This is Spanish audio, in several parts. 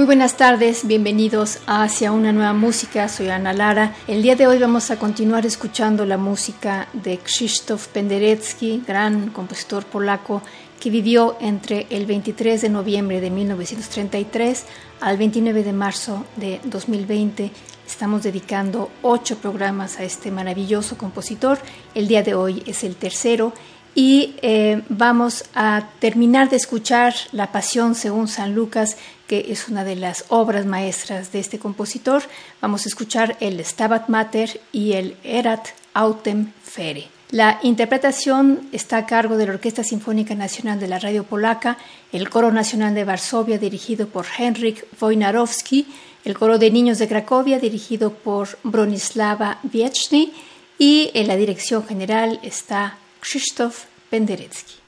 Muy buenas tardes, bienvenidos a Hacia una nueva música, soy Ana Lara. El día de hoy vamos a continuar escuchando la música de Krzysztof Penderecki, gran compositor polaco que vivió entre el 23 de noviembre de 1933 al 29 de marzo de 2020. Estamos dedicando ocho programas a este maravilloso compositor. El día de hoy es el tercero y eh, vamos a terminar de escuchar La Pasión según San Lucas, que es una de las obras maestras de este compositor. Vamos a escuchar el Stabat Mater y el Erat Autem Fere. La interpretación está a cargo de la Orquesta Sinfónica Nacional de la Radio Polaca, el Coro Nacional de Varsovia dirigido por Henryk Wojnarowski, el Coro de Niños de Cracovia dirigido por Bronislava Wieczny y en la dirección general está Krzysztof Penderecki.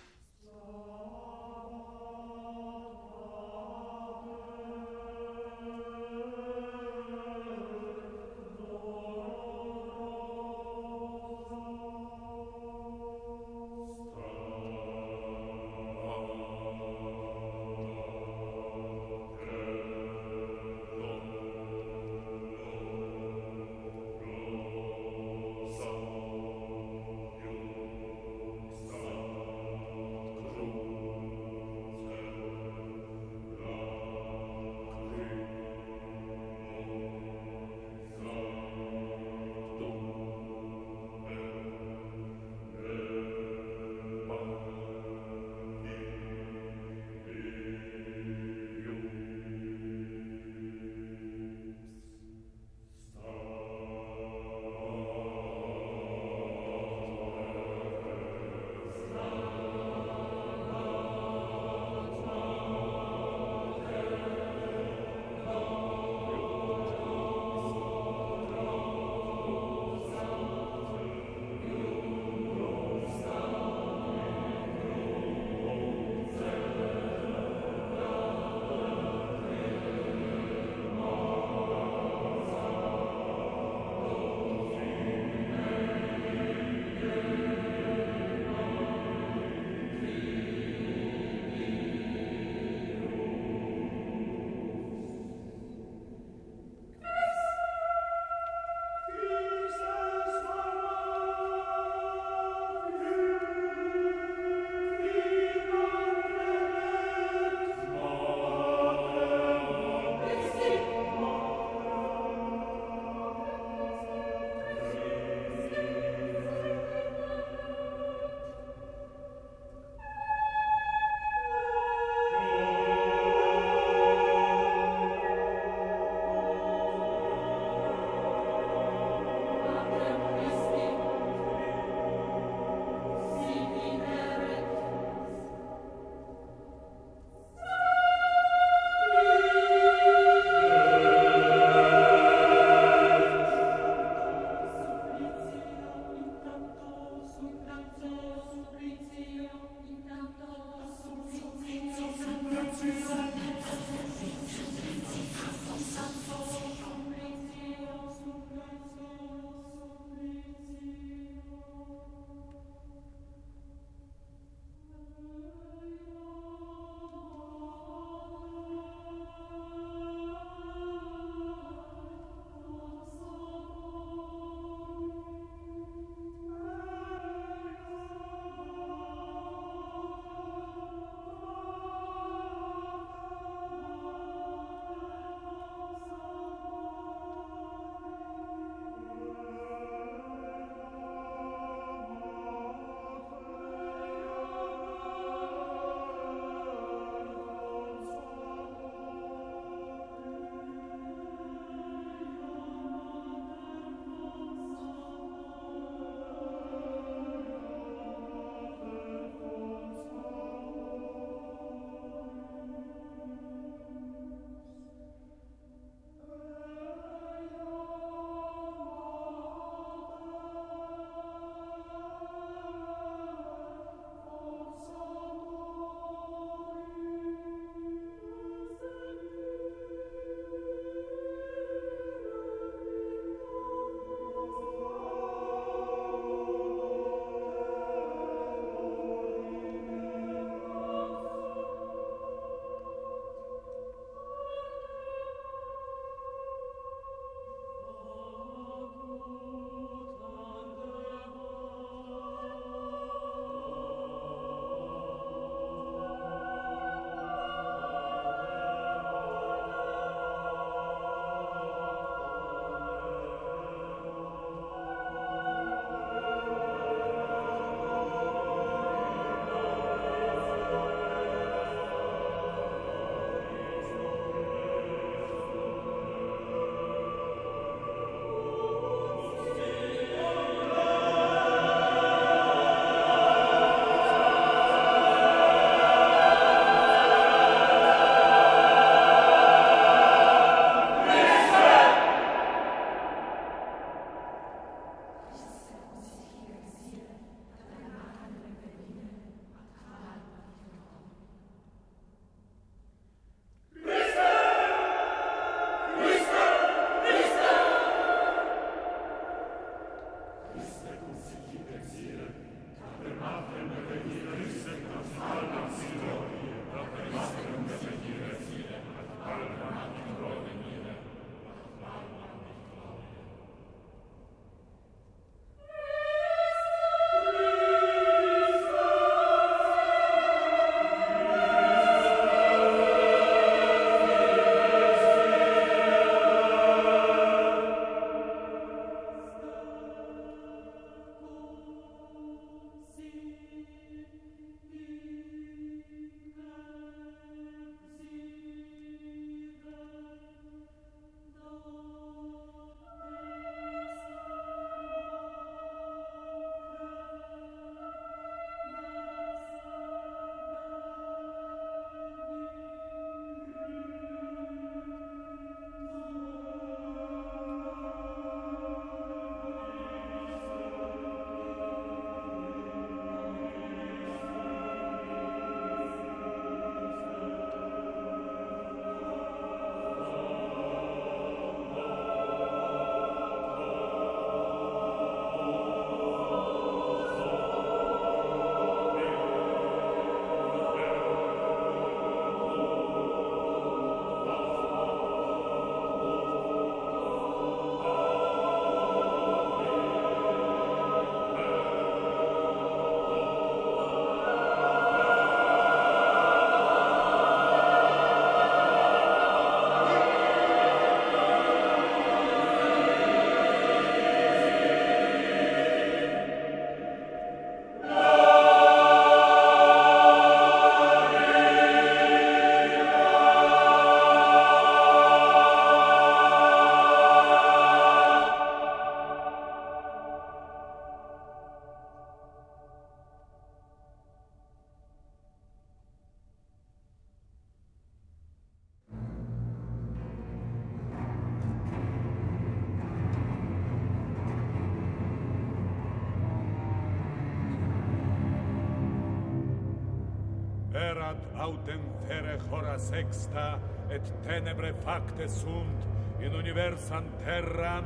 sexta et tenebre facte sunt in universam terram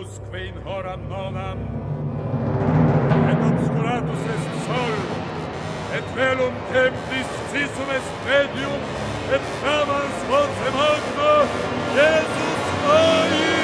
usque in horam nonam. Et obscuratus est sol et velum templis cisum est medium et famans voce magno Jesus Maria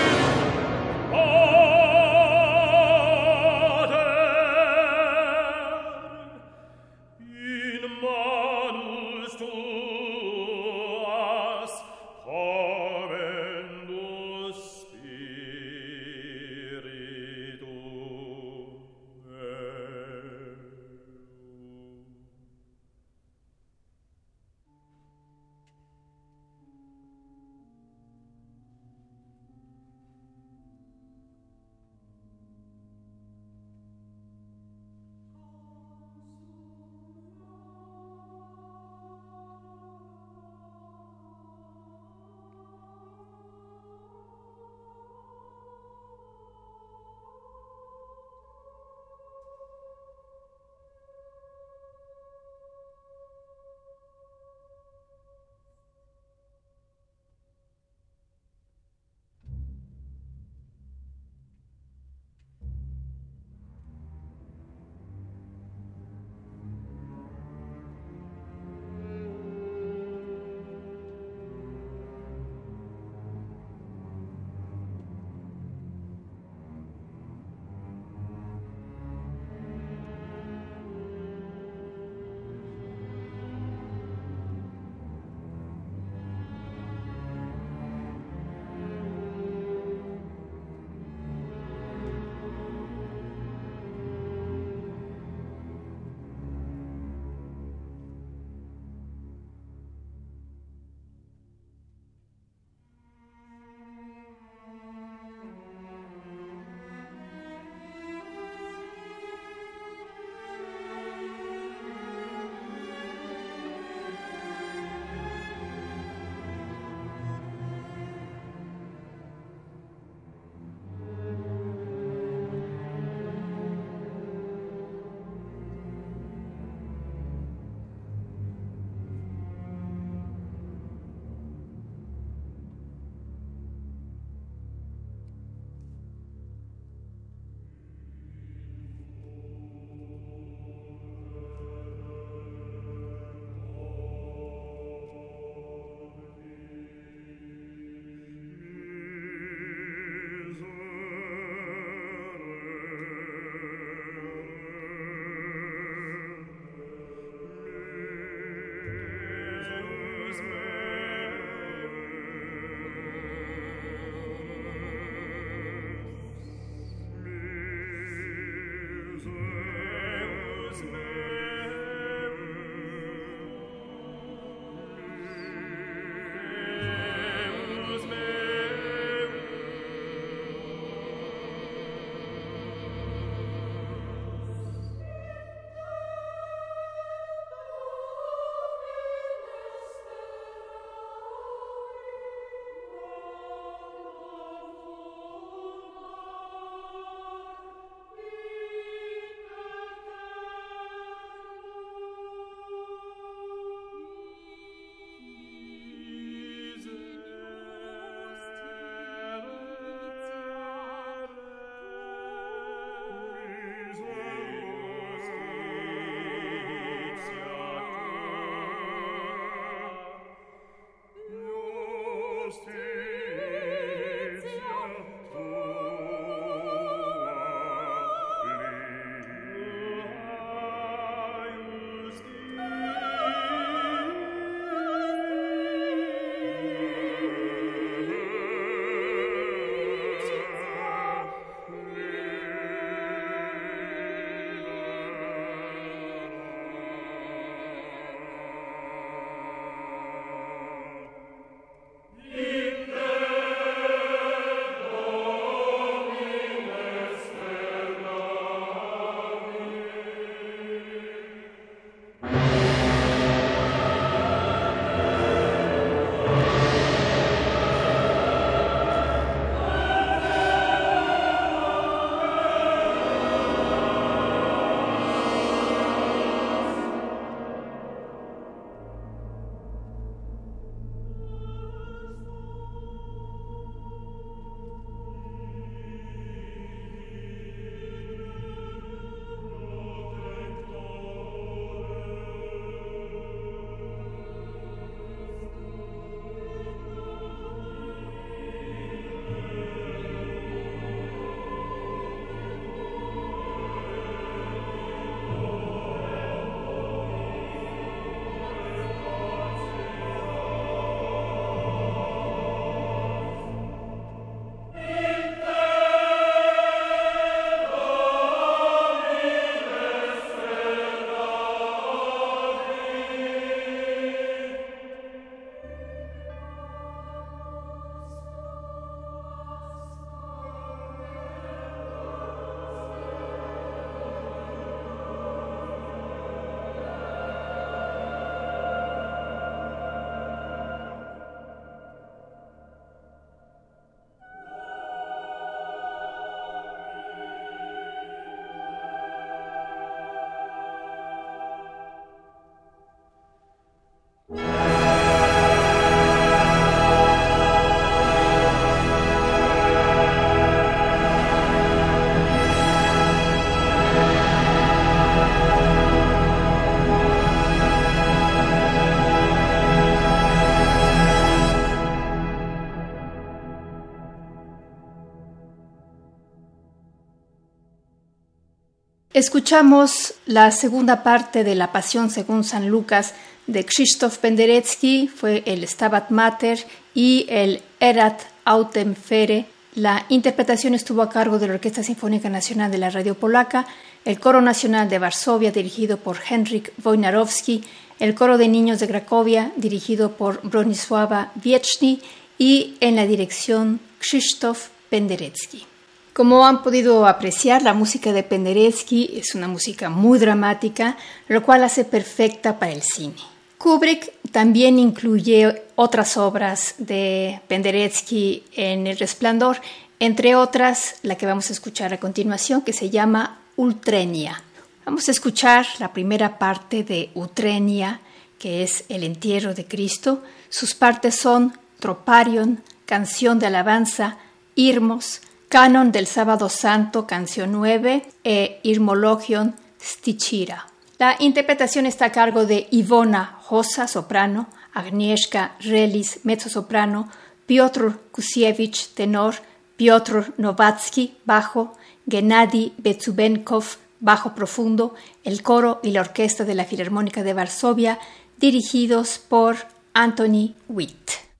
Escuchamos la segunda parte de la Pasión según San Lucas de Krzysztof Penderecki, fue el Stabat Mater y el Erat Autem Fere. La interpretación estuvo a cargo de la Orquesta Sinfónica Nacional de la Radio Polaca, el Coro Nacional de Varsovia dirigido por Henryk Wojnarowski, el Coro de Niños de Cracovia dirigido por Bronisława Wieczny y en la dirección Krzysztof Penderecki. Como han podido apreciar, la música de Penderecki es una música muy dramática, lo cual hace perfecta para el cine. Kubrick también incluye otras obras de Penderecki en El Resplandor, entre otras la que vamos a escuchar a continuación, que se llama Ultrenia. Vamos a escuchar la primera parte de Utrenia, que es el entierro de Cristo. Sus partes son Troparion, canción de alabanza, Irmos, Canon del Sábado Santo, canción 9, e Irmologion Stichira. La interpretación está a cargo de Ivona Josa, soprano, Agnieszka Relis, mezzo-soprano, Piotr Kusiewicz, tenor, Piotr Novatsky, bajo, Gennady Betsubenkov, bajo profundo, el coro y la orquesta de la Filarmónica de Varsovia, dirigidos por Anthony Witt.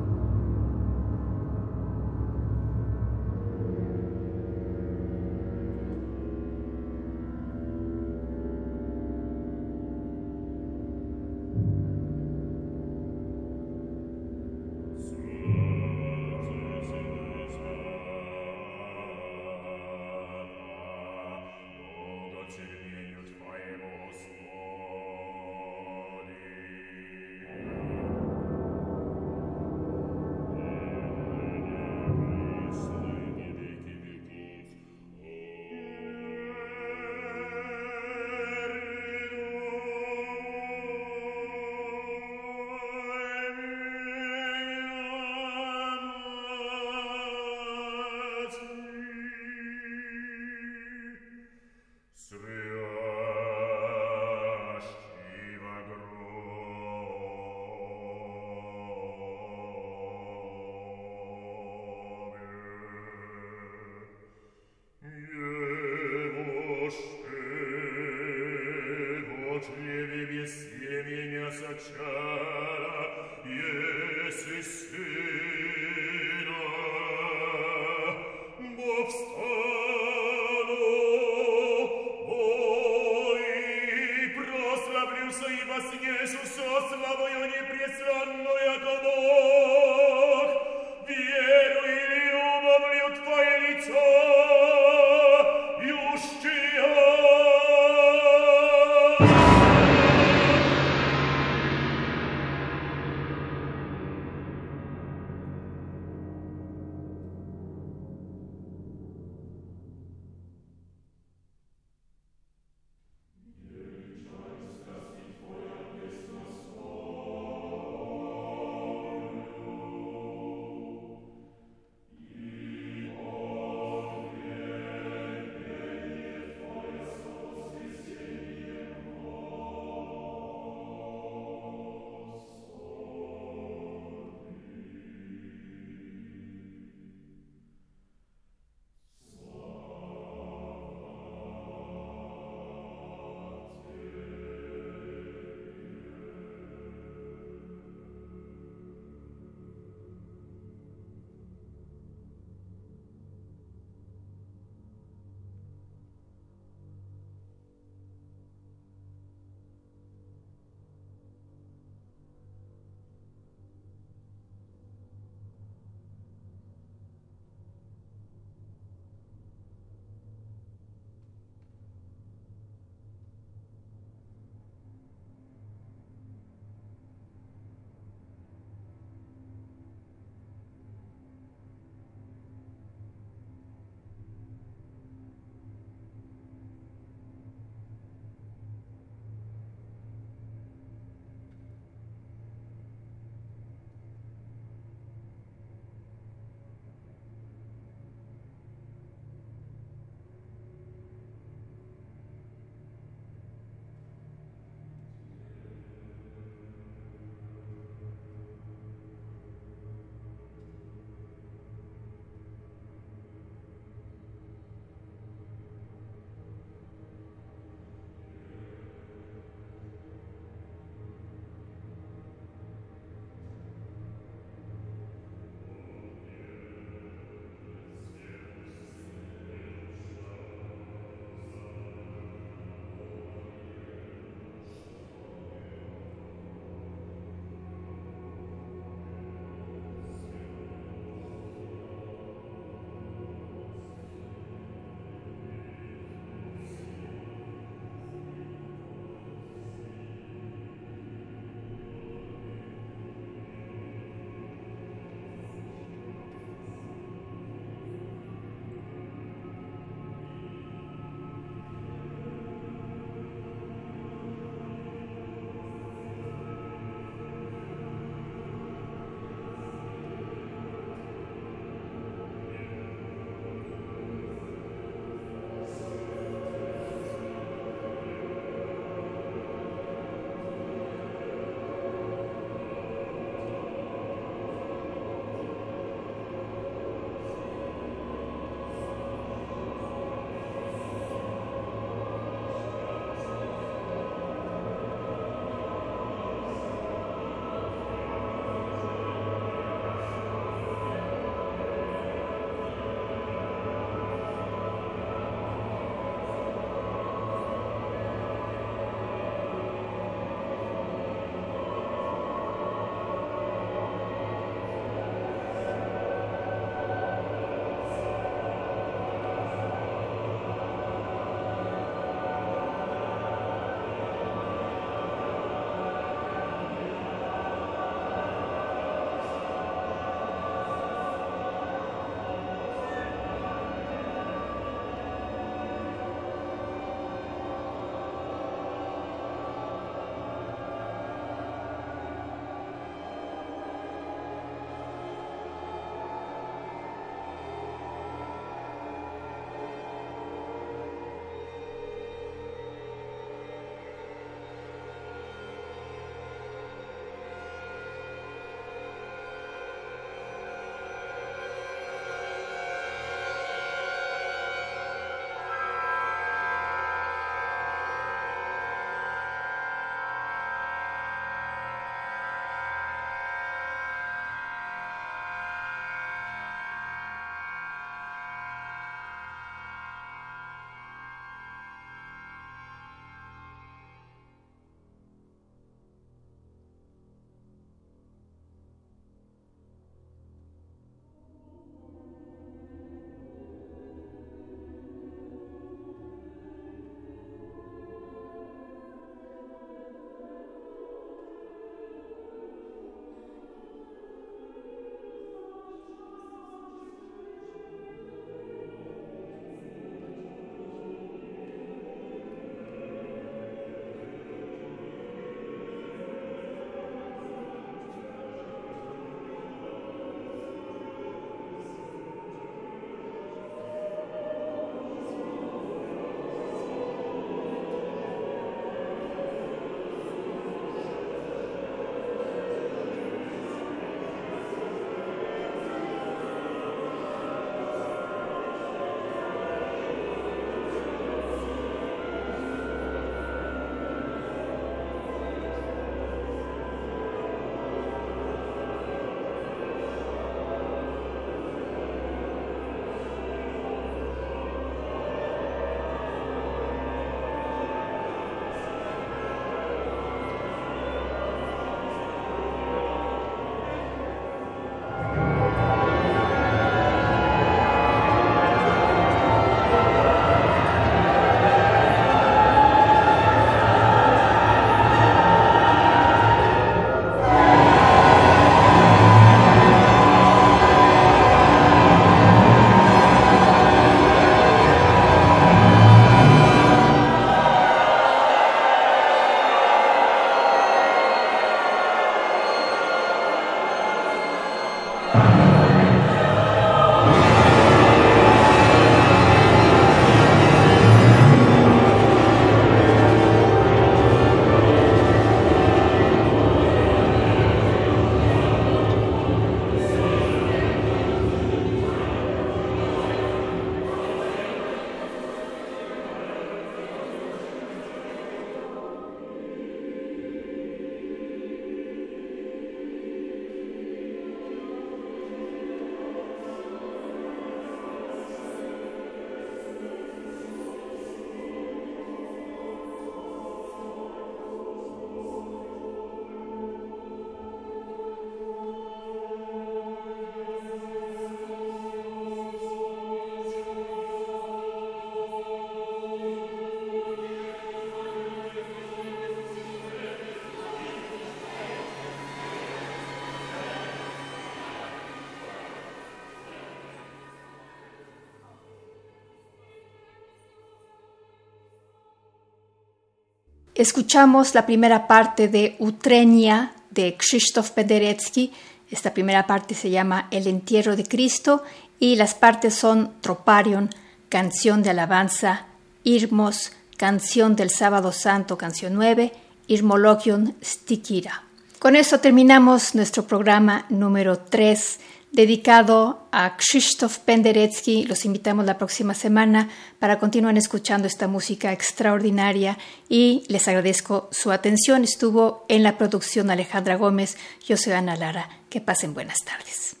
Escuchamos la primera parte de Utrenia de Krzysztof Penderecki. Esta primera parte se llama El entierro de Cristo y las partes son Troparion, canción de alabanza, Irmos, canción del sábado santo, canción 9, Irmologion Stikira. Con esto terminamos nuestro programa número 3 dedicado a Krzysztof Penderecki. Los invitamos la próxima semana para continuar escuchando esta música extraordinaria y les agradezco su atención. Estuvo en la producción Alejandra Gómez, yo soy Ana Lara. Que pasen buenas tardes.